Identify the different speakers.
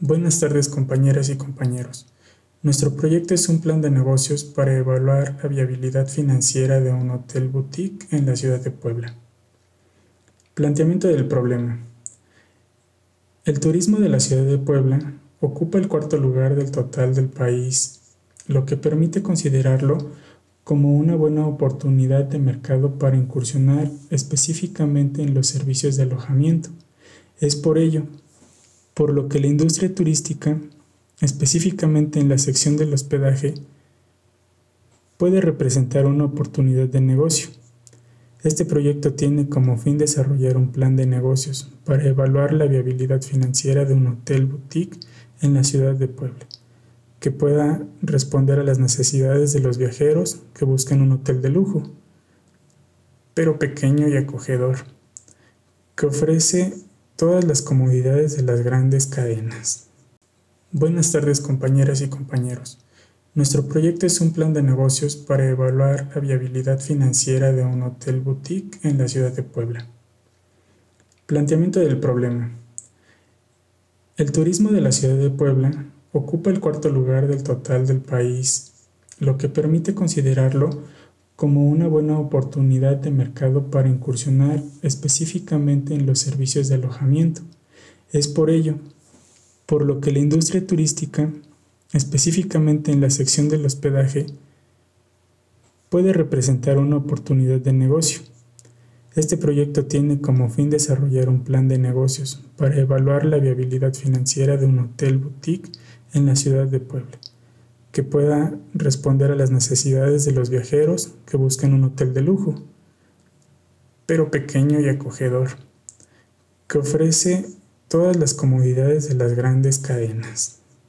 Speaker 1: Buenas tardes compañeras y compañeros. Nuestro proyecto es un plan de negocios para evaluar la viabilidad financiera de un hotel boutique en la ciudad de Puebla. Planteamiento del problema. El turismo de la ciudad de Puebla ocupa el cuarto lugar del total del país, lo que permite considerarlo como una buena oportunidad de mercado para incursionar específicamente en los servicios de alojamiento. Es por ello por lo que la industria turística, específicamente en la sección del hospedaje, puede representar una oportunidad de negocio. Este proyecto tiene como fin desarrollar un plan de negocios para evaluar la viabilidad financiera de un hotel boutique en la ciudad de Puebla, que pueda responder a las necesidades de los viajeros que buscan un hotel de lujo, pero pequeño y acogedor, que ofrece todas las comodidades de las grandes cadenas. Buenas tardes compañeras y compañeros. Nuestro proyecto es un plan de negocios para evaluar la viabilidad financiera de un hotel boutique en la ciudad de Puebla. Planteamiento del problema. El turismo de la ciudad de Puebla ocupa el cuarto lugar del total del país, lo que permite considerarlo como una buena oportunidad de mercado para incursionar específicamente en los servicios de alojamiento. Es por ello, por lo que la industria turística, específicamente en la sección del hospedaje, puede representar una oportunidad de negocio. Este proyecto tiene como fin desarrollar un plan de negocios para evaluar la viabilidad financiera de un hotel boutique en la ciudad de Puebla que pueda responder a las necesidades de los viajeros que buscan un hotel de lujo, pero pequeño y acogedor, que ofrece todas las comodidades de las grandes cadenas.